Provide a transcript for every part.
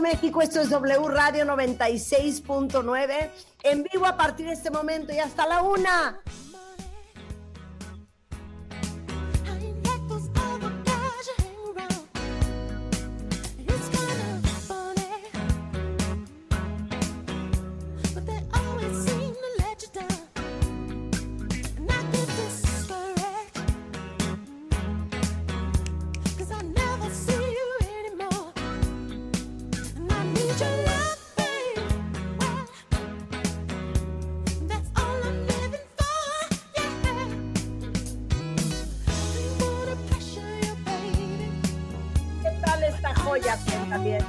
México, esto es W Radio 96.9, en vivo a partir de este momento y hasta la una. Joya también?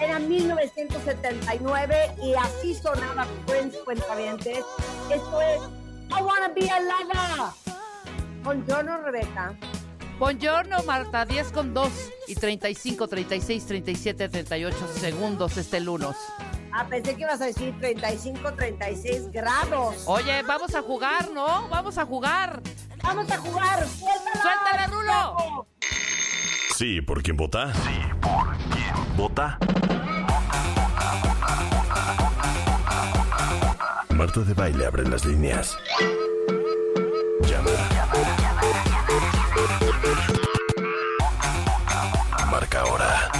Era 1979 y así sonaba Prince Cuentavientes. Esto es I Wanna Be a Lover. Buongiorno, Rebeca. Buongiorno, Marta, 10 con 2 y 35, 36, 37, 38 segundos este lunes. Ah, pensé que ibas a decir 35, 36 grados. Oye, vamos a jugar, ¿no? Vamos a jugar. Vamos a jugar. ¡Suéltala! ¡Suéltala, Rulo! Sí, ¿por quién vota? Sí, ¿por quién vota? Marta de Baile abre las líneas. Llama. Marca ahora.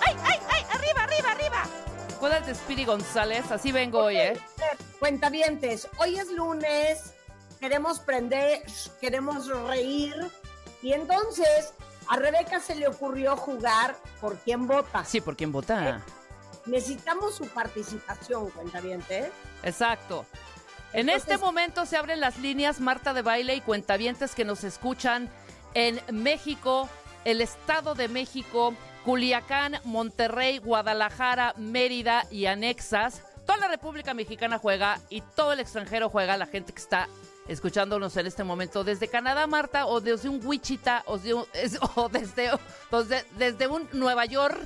¡Ay, ay, ay! ¡Arriba, arriba, arriba! ¿Cuál de Speedy González? Así vengo hoy, ¿eh? Cuentavientes, hoy es lunes, queremos prender, queremos reír y entonces a Rebeca se le ocurrió jugar por quién vota. Sí, ¿por quién vota? Necesitamos su participación, cuentavientes. Exacto. En Entonces- este momento se abren las líneas Marta de Baile y cuentavientes que nos escuchan en México, el Estado de México, Culiacán, Monterrey, Guadalajara, Mérida y anexas. Toda la República Mexicana juega y todo el extranjero juega, la gente que está escuchándonos en este momento desde Canadá, Marta, o desde un Wichita, o, de un- es- o desde, o de- desde un Nueva York.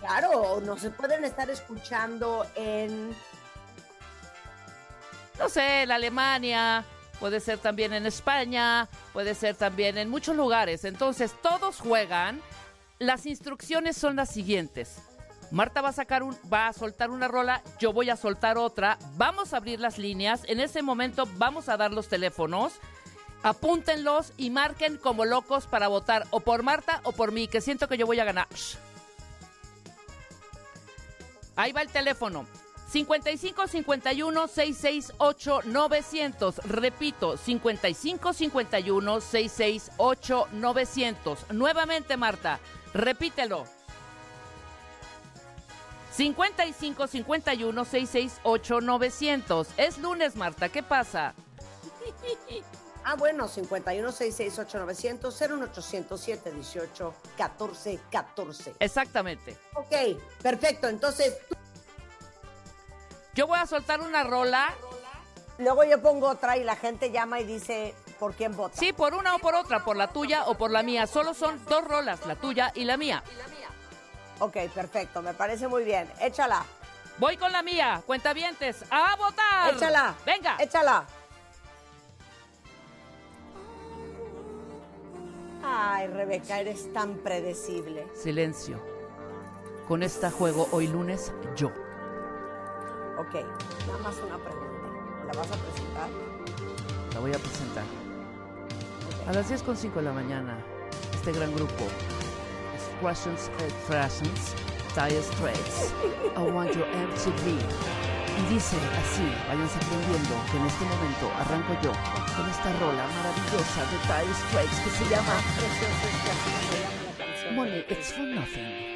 Claro, nos se pueden estar escuchando en no sé, en Alemania, puede ser también en España, puede ser también en muchos lugares. Entonces, todos juegan. Las instrucciones son las siguientes. Marta va a sacar un, va a soltar una rola, yo voy a soltar otra, vamos a abrir las líneas, en ese momento vamos a dar los teléfonos, apúntenlos y marquen como locos para votar o por Marta o por mí, que siento que yo voy a ganar. Ahí va el teléfono. 55 51 668 900. Repito, 55 51 668 900. Nuevamente, Marta, repítelo. 55 51 668 900. Es lunes, Marta, ¿qué pasa? Ah, bueno, 51 668 900 01800 718 14 14. Exactamente. Ok, perfecto. Entonces, tú- Yo voy a soltar una rola. luego yo pongo otra y la gente llama y dice por quién vota. Sí, por una o por otra, por la tuya o por la mía. Solo son dos rolas, la tuya y la mía. Ok, perfecto. Me parece muy bien. Échala. Voy con la mía, cuentavientes, a votar. Échala. Venga. Échala. Ay, Rebeca, eres tan predecible. Silencio. Con esta juego hoy lunes yo. Ok, nada más una pregunta. ¿Me ¿La vas a presentar? La voy a presentar. A las 10.05 de la mañana, este gran grupo, Expressions Expressions, Dire Straits, I Want Your MTV. Y dice así, váyanse aprendiendo que en este momento arranco yo con esta rola maravillosa de Dire Straits que se llama canción. Money It's For Nothing.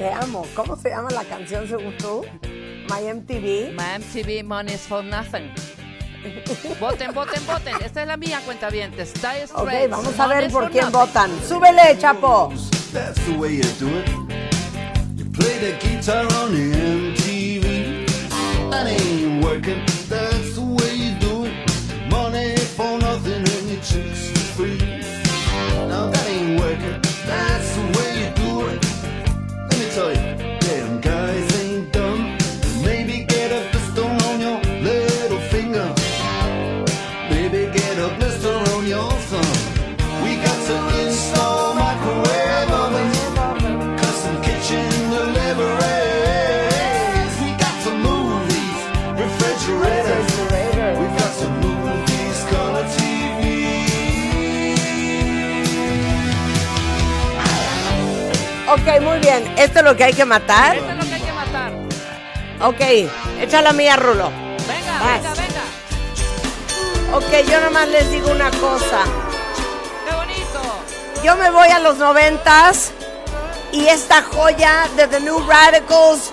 Te amo. ¿Cómo se llama la canción según tú? My MTV. My MTV Money is For Nothing. Voten, voten, voten. Esta es la mía, cuenta bien. Ok, vamos a ver por quién nothing. votan. ¡Súbele, Chapo! That's the way you do it. You play the guitar on the MTV. That ain't working. Ok, muy bien. ¿Esto es lo que hay que matar? Esto es lo que hay que matar. Ok, echa la mía, Rulo. Venga, Vas. venga, venga. Ok, yo nomás les digo una cosa. Qué bonito. Yo me voy a los noventas y esta joya de The New Radicals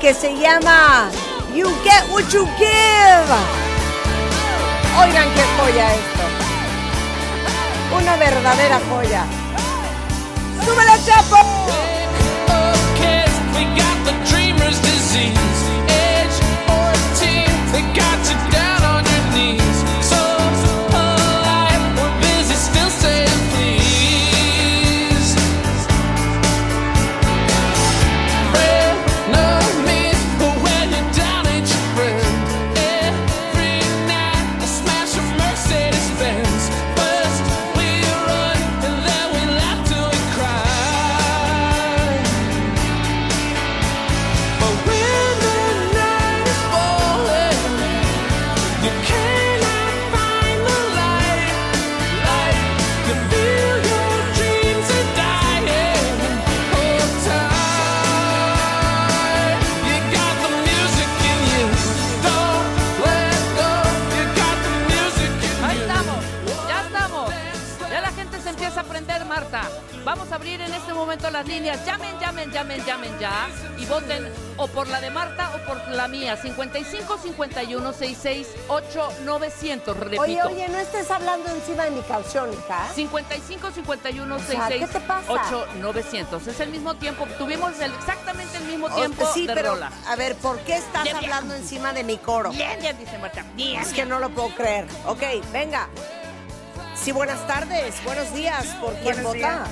que se llama You Get What You Give. Oigan qué joya esto. Una verdadera joya. ¡Súbele, Chapo! Y voten o por la de Marta o por la mía. 55 51 66 8 900. Repito. Oye, oye, no estés hablando encima de mi canción, hija. 55 51 sea, 66 ¿qué te pasa? 8 900. Es el mismo tiempo. Tuvimos el- exactamente el mismo O- tiempo sí, de pero rola. a ver, ¿por qué estás Bien, bien. hablando encima de mi coro? Bien, bien, dice Marta. Bien, Es que no lo puedo creer. Ok, venga. Sí, buenas tardes, buenos días. ¿Por quién Buenos vota?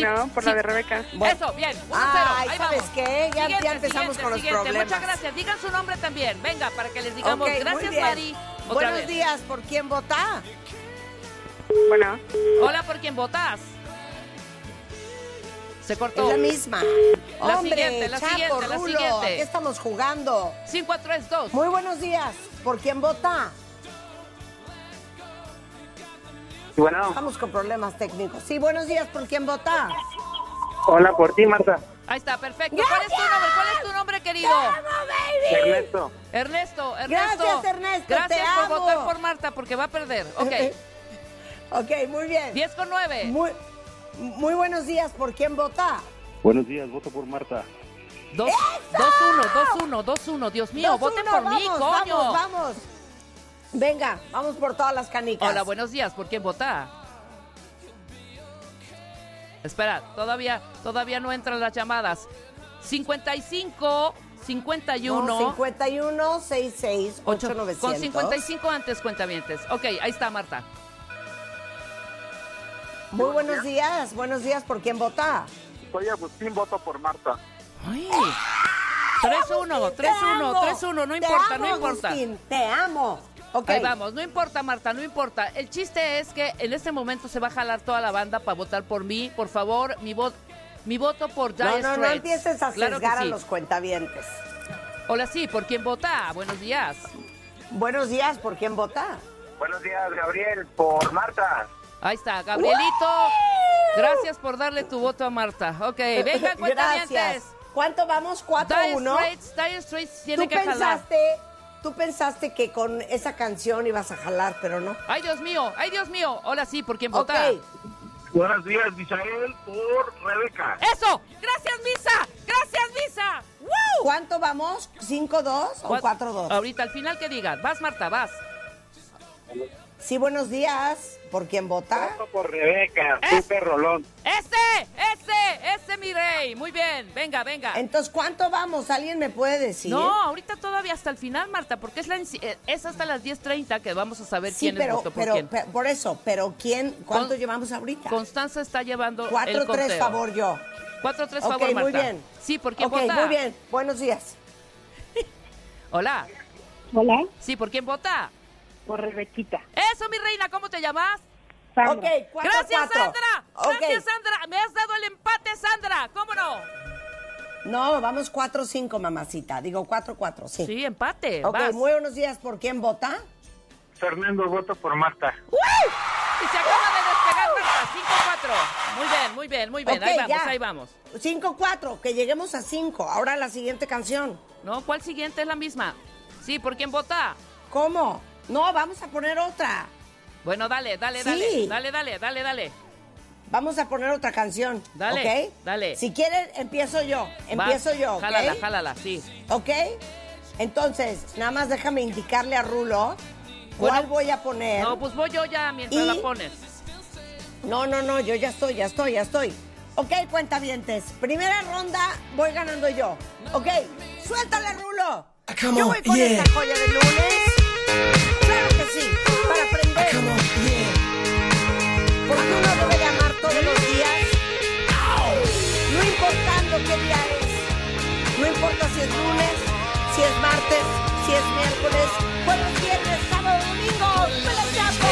Bueno, Sí, por sí. la de Rebeca. Bueno. Eso, bien. 1 Ay, Ahí ¿sabes vamos. qué? Ya- ya empezamos con los siguiente. problemas. Muchas gracias. Digan su nombre también. Venga, para que les digamos Ok, muy gracias. Mari. Otra Buenos vez. días, ¿por quién vota? Bueno, Hola, ¿por quién votas? Se cortó. Es la misma. La Hombre, siguiente, la Chapo, siguiente, la Rulo, siguiente. ¿a qué estamos jugando? 532. Muy buenos días, ¿por quién vota? Bueno, Estamos con problemas técnicos. Sí, buenos días, ¿por quién vota? hola por ti, Marta. Ahí está, perfecto. ¿Cuál es tu nombre? ¿Cuál es tu nombre, querido? Ernesto. Ernesto, Ernesto. Gracias, Ernesto, Gracias te por amo. votar por Marta, porque va a perder. Ok. Ok, muy bien. 10 con 9. Muy, muy buenos días, ¿por quién vota? Buenos días, voto por Marta. 2-1, 2-1, 2-1. Dios mío, Dos, voten uno, por vamos, mí, coño. Vamos, vamos. Venga, vamos por todas las canicas. Hola, buenos días. ¿Por quién vota? Espera, todavía, todavía no entran las llamadas. 55, 51. No, 51 66 ocho- 8900. con 55 antes cuentavientes. Ok, ahí está Marta. Muy buenos días, buenos días. ¿Por quién vota? Soy Agustín, voto por Marta. Ay. 3-1, 3-1, 3-1, no importa, no importa. Agustín, te amo. Ok. Ahí vamos, no importa, Marta, no importa. El chiste es que en este momento se va a jalar toda la banda para votar por mí. Por favor, mi voto, mi voto por Dire No, no, no empieces a Claro a los cuentavientes. Hola, sí, ¿por quién vota? Buenos días. Buenos días, ¿por quién vota? Buenos días, Gabriel, por Marta. Ahí está, Gabrielito. Gracias por darle tu voto a Marta. Ok, venga, cuentavientes. Gracias. ¿Cuánto vamos? Dire ¿4-1? Straits, Dire Straits tiene Tú que jalar. Tú pensaste que con esa canción ibas a jalar, pero no. Ay, Dios mío, ay, Dios mío. Hola, sí, ¿por quién vota? Ok. Buenos días, Misael, por Rebeca. ¡Eso! ¡Gracias, Misa! ¡Gracias, Misa! ¡Woo! ¿Cuánto vamos? ¿5-2 o Cuat- 4-2? Ahorita, al final que digas. Vas, Marta, vas. Sí, buenos días. ¿Por quién vota? Voto por Rebeca, ¿Eh? super rolón. ¡Ese! ¡Ese! ¡Ese, mi rey! Muy bien, venga, venga. Entonces, ¿cuánto vamos? ¿Alguien me puede decir? No, ahorita todavía hasta el final, Marta, porque es, la, eh, es hasta las 10.30 que vamos a saber Sí, quién pero, votó por pero, quién. pe- por eso, pero ¿quién? ¿Cuánto Con- llevamos ahorita? Constanza está llevando el 4-3 conteo. favor yo. 4-3 Ok, favor, Marta. muy bien. Sí, ¿por quién Ok, vota? muy bien. Buenos días. Hola. Hola, Sí, ¿por quién vota? Por Rebequita. Eso, mi reina, ¿cómo te llamas? Sandra. Ok, 4 Gracias, Sandra. Ok. Gracias, Sandra. Me has dado el empate, Sandra. ¿Cómo no? No, vamos 4-5, mamacita. Digo 4-4, sí. Sí, empate. Ok, vas. muy buenos días. ¿Por quién vota? Fernando, voto por Marta. Y se acaba de despegar, Marta. 5-4. Muy bien, muy bien, muy bien. Ok, ahí vamos, ya. ahí vamos. 5-4, que lleguemos a 5. Ahora la siguiente canción. ¿No? ¿Cuál siguiente es la misma? Sí, ¿por quién vota? ¿Cómo? No, vamos a poner otra. Bueno, dale, dale, Sí. dale. Dale, dale, dale, dale. Vamos a poner otra canción. Dale, ¿Ok? dale. Si quieren, empiezo yo. Empiezo yo, ¿ok? Jálala, jálala, sí. ¿Ok? Entonces, nada más déjame indicarle a Rulo Bueno. cuál voy a poner. No, pues voy yo ya mientras Y- la pones. No, no, no, yo ya estoy, ya estoy, ya estoy. Ok, cuentavientes. Primera ronda, voy ganando yo. Ok, suéltale, Rulo. Come yo voy con yeah. esta joya de lunes. Claro que sí, para aprender. Porque uno debe de amar todos los días. No importando qué día es. No importa si es lunes, si es martes, si es miércoles, jueves, viernes, sábado, domingo. ¡Me chapo!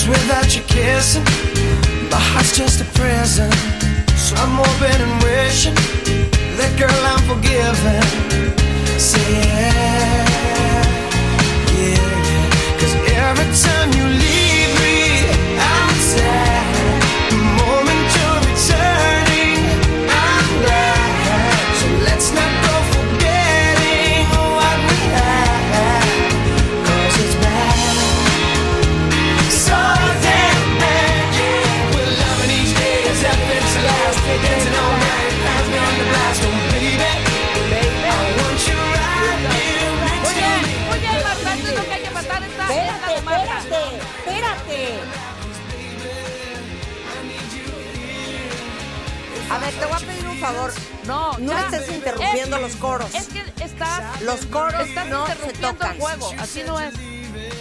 Cause without you kissing, my heart's just a prison. So I'm hoping and wishing that girl I'm forgiven. Say yeah, yeah. Cause every time you leave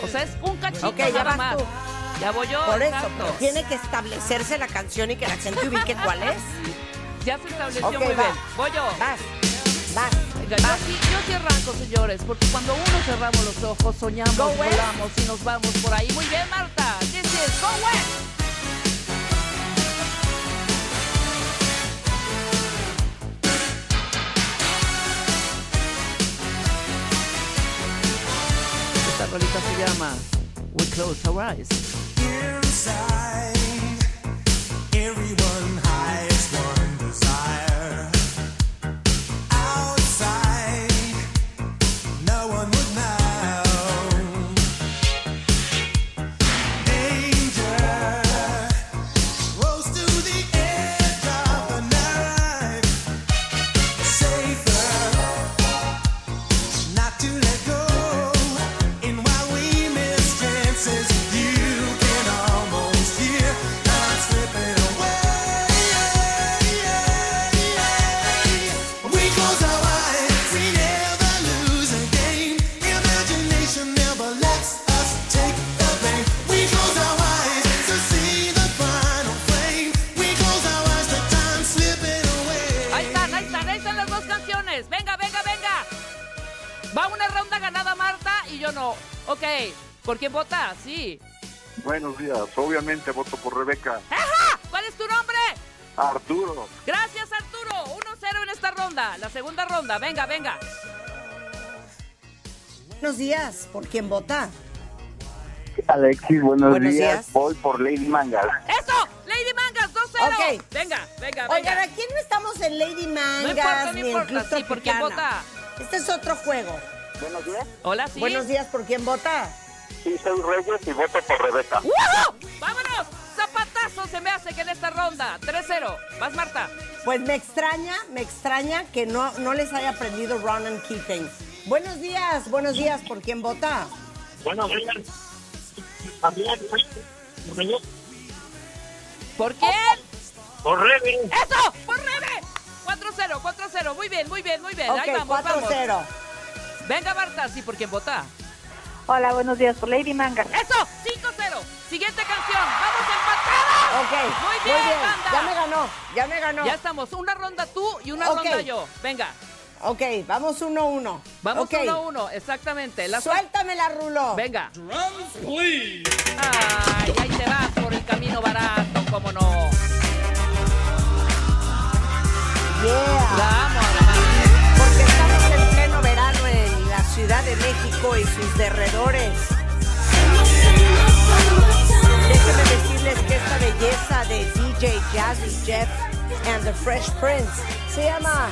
sea, es un cachito Ok, ya nada vas más. tú. Ya voy yo. Por eso, pero tiene que establecerse la canción y que la gente ubique cuál es. Ya se estableció Ok, muy va. bien. Voy yo. Vas, vas, Venga, yo vas. sí, yo sí arranco, señores, porque cuando uno cerramos los ojos, soñamos, volamos y nos vamos por ahí. Muy bien, Marta. This is Go West. Rolita se llama We Close Our Eyes. ¿Por quién vota? Sí. Buenos días, obviamente voto por Rebeca. ¡Ajá! ¿Cuál es tu nombre? Arturo. Gracias, Arturo. 1-0 en esta ronda. La segunda ronda. Venga, venga. Buenos días, ¿por quién vota? Alexis, buenos, Buenos días. días. Voy por Lady Mangas. ¡Eso! ¡Lady Mangas, 2-0! Ok. Venga, venga, venga. Oigan, aquí no estamos en Lady Mangas importa, no ni en importa, sí, ¿por quién vota? Este es otro juego. Buenos días. Hola, sí. Buenos días, ¿por quién vota? Sí, soy Reyes y voto por Rebeca. ¡Woohoo! ¡Vámonos! ¡Zapatazo se me hace que en esta ronda! 3-0. Vas, Marta. Pues me extraña, me extraña que no, no les haya aprendido Ronan Keating. Buenos días, buenos días, ¿por quién vota? Buenos días. También. ¿Por quién? Por Rebe. ¡Eso! ¡Por Rebe! 4-0, 4-0. Muy bien, muy bien, muy bien. Ahí Ok, vamos, vamos. 4-0. Venga, Marta, sí, ¿por quién vota? Hola, buenos días, por Lady Manga. ¡Eso! 5-0. Siguiente canción. ¡Vamos empatados! Ok, Muy bien, banda. Ya me ganó, ya me ganó. Ya estamos. Una ronda tú y una Ok. ronda yo. Venga. Ok, vamos 1-1. Vamos Ok, uno a uno, exactamente. La Suéltame la rulo. Venga. Ay, ahí te vas por el camino barato, cómo no. Yeah. La Ciudad de México y sus derredores. Déjenme decirles que esta belleza de DJ Jazzy Jeff and the Fresh Prince se llama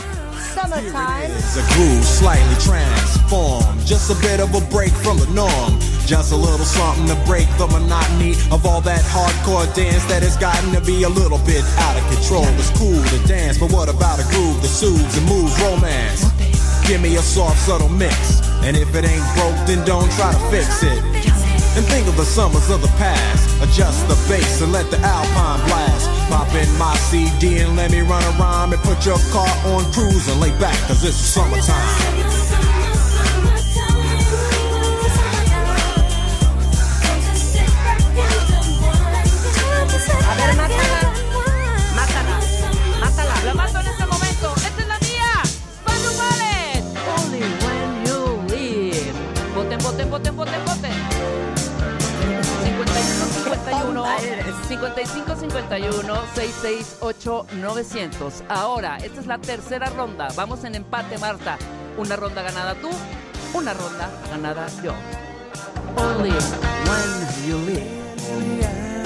Summertime. It's a groove slightly transformed. Just a bit of a break from the norm. Just a little something to break the monotony of all that hardcore dance that has gotten to be a little bit out of control. It's cool to dance, but what about a groove that soothes and moves romance? Give me a soft, subtle mix. And if it ain't broke, then don't try to fix it. And think of the summers of the past. Adjust the bass and let the alpine blast. Pop in my CD and let me run a rhyme and put your car on cruise and lay back, cause it's summertime. 51 668 900. Ahora, esta es la tercera ronda. Vamos en empate, Marta. Una ronda ganada tú, una ronda ganada yo. Only when you leave.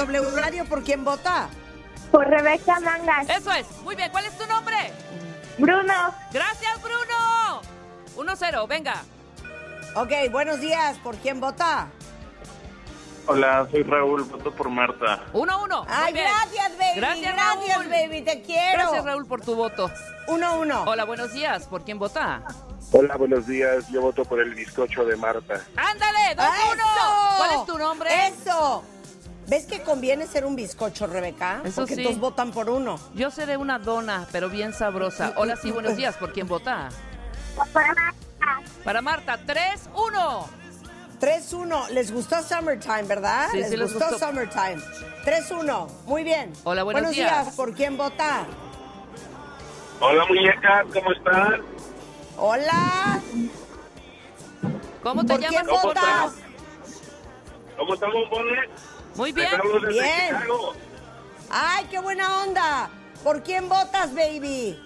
W Radio por quién vota. Por Rebeca Mangas. Eso es. Muy bien, ¿cuál es tu nombre? Bruno. Gracias, Bruno. 1-0, venga. Ok, buenos días. ¿Por quién vota? Hola, soy Raúl, voto por Marta. 1-1. Ay, Muy bien. gracias, baby. Gracias, Gracias, Raúl. baby. Te quiero. Gracias, Raúl, por tu voto. Uno, uno. Hola, buenos días. ¿Por quién vota? Hola, buenos días. Yo voto por el bizcocho de Marta. ¡Ándale! 2-1. ¡Eso! ¿Cuál es tu nombre? Eso. ¿Ves que conviene ser un bizcocho, Rebeca? Eso Porque sí. todos votan por uno. Yo seré una dona, pero bien sabrosa. Hola, sí, buenos días. ¿Por quién vota? Para Marta, 3-1. 3-1. Les gustó Summertime, ¿verdad? Sí, les, sí les gustó, gustó. Summertime. 3-1. Muy bien. Hola, buenos días. ¿Por quién vota? Hola, muñeca, ¿cómo están? Hola. ¿Cómo te ¿Por llamas? quién qué votas? ¿Cómo están, bombones? Muy bien. Bien. Chicago. Ay, qué buena onda. ¿Por quién votas, baby?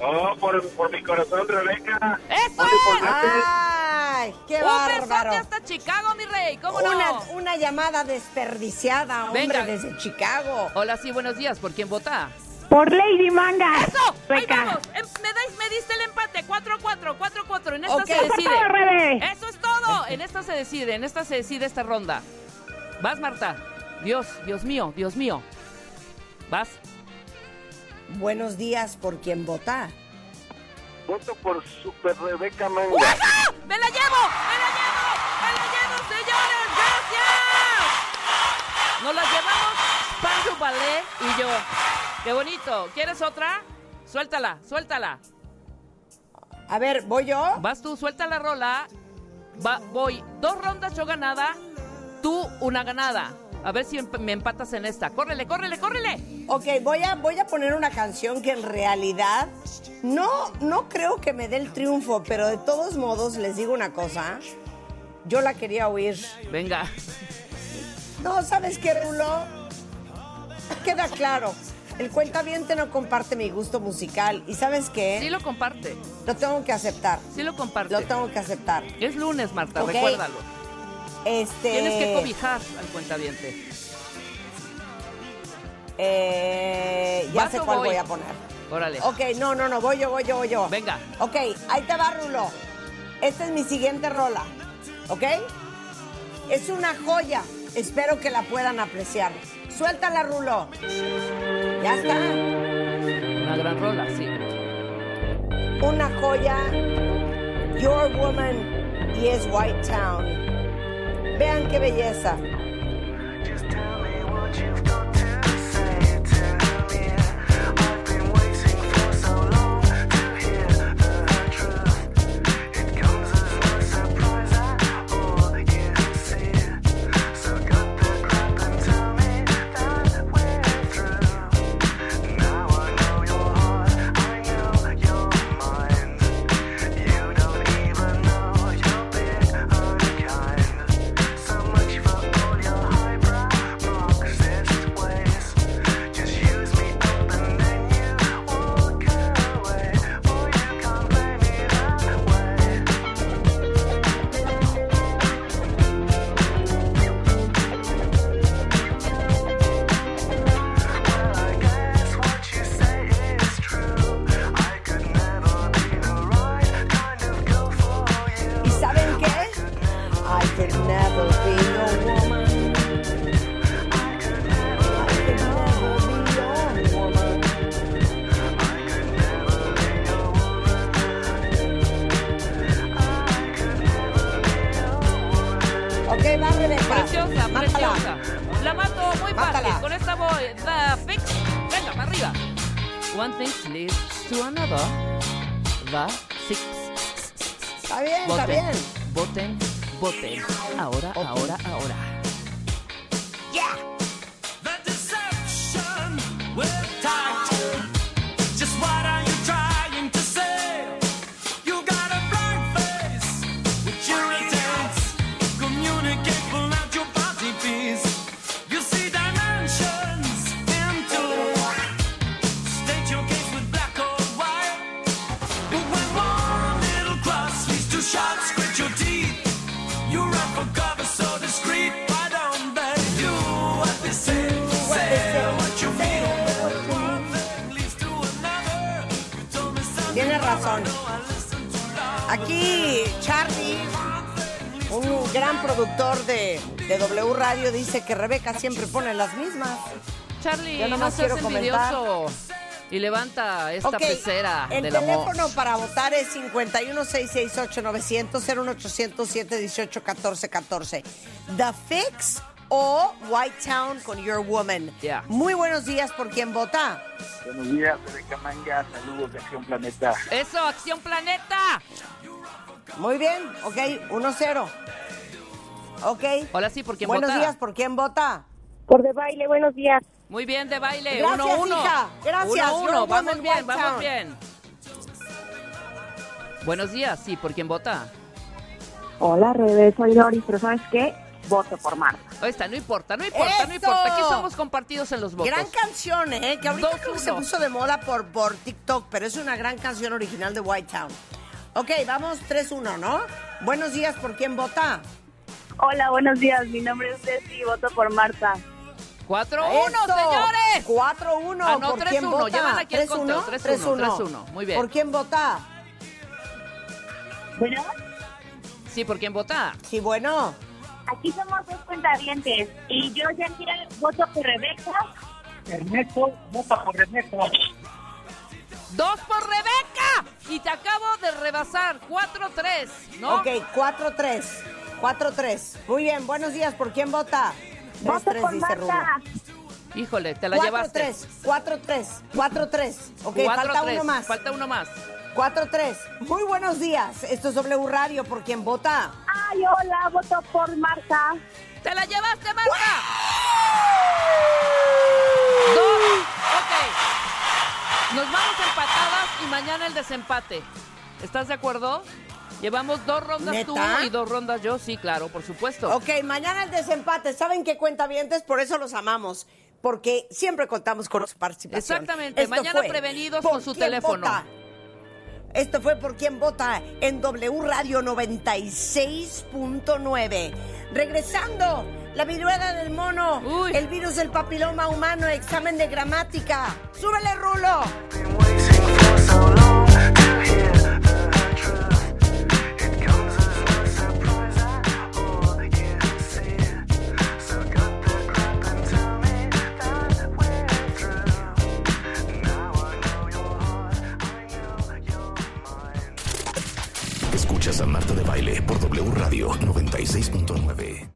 Oh, por, por mi corazón, Rebeca. ¡Eso. Ay, qué Un bárbaro. besote hasta Chicago, mi rey. ¿Cómo una, no? una llamada desperdiciada, hombre, Venga. desde Chicago. Hola, sí, buenos días. ¿Por quién vota? Por Lady Manga. ¡Eso! ¡Ahí Rebeca. vamos! Em, Me, dais, me diste el empate. 4-4, 4-4. En esta Ok. se Eso decide. todo, Rebe. Eso es todo. En esta se decide. En esta se decide esta ronda. Vas, Marta. Dios, Dios mío, Dios mío. Vas. Buenos días por quien vota. Voto por Super Rebeca Manga. ¡Ajá! ¡Me la llevo! ¡Me la llevo! ¡Me la llevo, señores! ¡Gracias! Nos la llevamos Pancho Ballet y yo. ¡Qué bonito! ¿Quieres otra? Suéltala, suéltala. A ver, ¿voy yo? Vas tú, suelta la rola. Va, voy dos rondas yo ganada, tú una ganada. A ver si emp- me empatas en esta. ¡Córrele, córrele, córrele! Ok, voy a, voy a poner una canción que en realidad no, no creo que me dé el triunfo, pero de todos modos les digo una cosa. Yo la quería oír. Venga. No, ¿sabes qué, Rulo? Queda claro. El cuentaviente no comparte mi gusto musical. ¿Y sabes qué? Sí lo comparte. Lo tengo que aceptar. Sí lo comparte. Lo tengo que aceptar. Es lunes, Marta, recuérdalo. Este. Tienes que cobijar al cuentaviente. Eh, ya ¿Vas sé cuál voy? voy a poner. Órale. Ok, no, no, no, voy yo, voy yo, voy yo. Venga. Ok, ahí te va, Rulo. Esta es mi siguiente rola. ¿Ok? Es una joya. Espero que la puedan apreciar. Suéltala, Rulo. Ya está. Una gran rola, sí. Una joya. Your Woman y es White Town. Vean qué belleza. Radio, dice que Rebeca siempre pone las mismas. Charlie, Yo no nomás seas quiero comentar. envidioso. Y levanta esta Ok, pecera el del amor. teléfono para votar es 51668-900, 01800-718-1414. The Fix o White Town con Your Woman. Yeah. Muy buenos días por quien vota. Buenos días, Rebeca Manga. Saludos de Acción Planeta. Eso, Acción Planeta. Muy bien, ok, 1-0. Ok. Hola, sí, ¿por quién Buenos vota? días, ¿por quién vota? Por de baile, buenos días. Muy bien, de baile. Gracias, 1-1. Uno, hija. Gracias. Uno, uno. Vamos bien, vamos bien. Buenos días, sí, ¿por quién vota? Hola, Rebe, soy Doris, pero ¿sabes qué? Voto por Marta. Ahí está, no importa, no importa, no importa. Aquí somos compartidos en los votos. Gran canción, ¿eh? Que ahorita Dos, creo que se puso de moda por, por TikTok, pero es una gran canción original de White Town. Ok, vamos 3-1, ¿no? Buenos días, ¿por quién vota? Hola, buenos días. Mi nombre es Ceci y voto por Marta. 4-1, ¡Eso! señores. 4-1. Ah, no, ¿Por quién 3-1. vota? Llevan aquí el 3-1, conteo. 3-1, 3-1. Muy bien. ¿Por quién vota? Bueno, Sí, ¿por quién vota? Sí, bueno. aquí somos dos cuentavientes y yo ya voto por Rebeca. Ernesto, vota por Ernesto. ¡Dos por Rebeca! Y te acabo de rebasar. 4-3, ¿no? Ok, 4-3. 4-3. Muy bien, buenos días, ¿por quién vota? Voto 3-3, por dice. Marta. Híjole, te la llevaste. 4-3, 4-3, 4-3. Ok, falta 4-3. uno más. Falta uno más. 4-3. Muy buenos días. Esto es W Radio. ¿Por quién vota? Ay, hola, voto por Marta. ¡Te la llevaste, Marta! Dos. Ok. Nos vamos empatadas y mañana el desempate. ¿Estás de acuerdo? Llevamos dos rondas ¿Neta? tú y dos rondas yo. Sí, claro, por supuesto. Ok, mañana el desempate. ¿Saben qué cuenta Por eso los amamos. Porque siempre contamos con su participación. Exactamente. Esto Mañana prevenidos ¿Por con su teléfono. vota? Esto fue por quien vota en W Radio 96.9. Regresando, la viruela del mono, Uy. el virus del papiloma humano, examen de gramática. ¡Súbele, Rulo! Radio 96.9.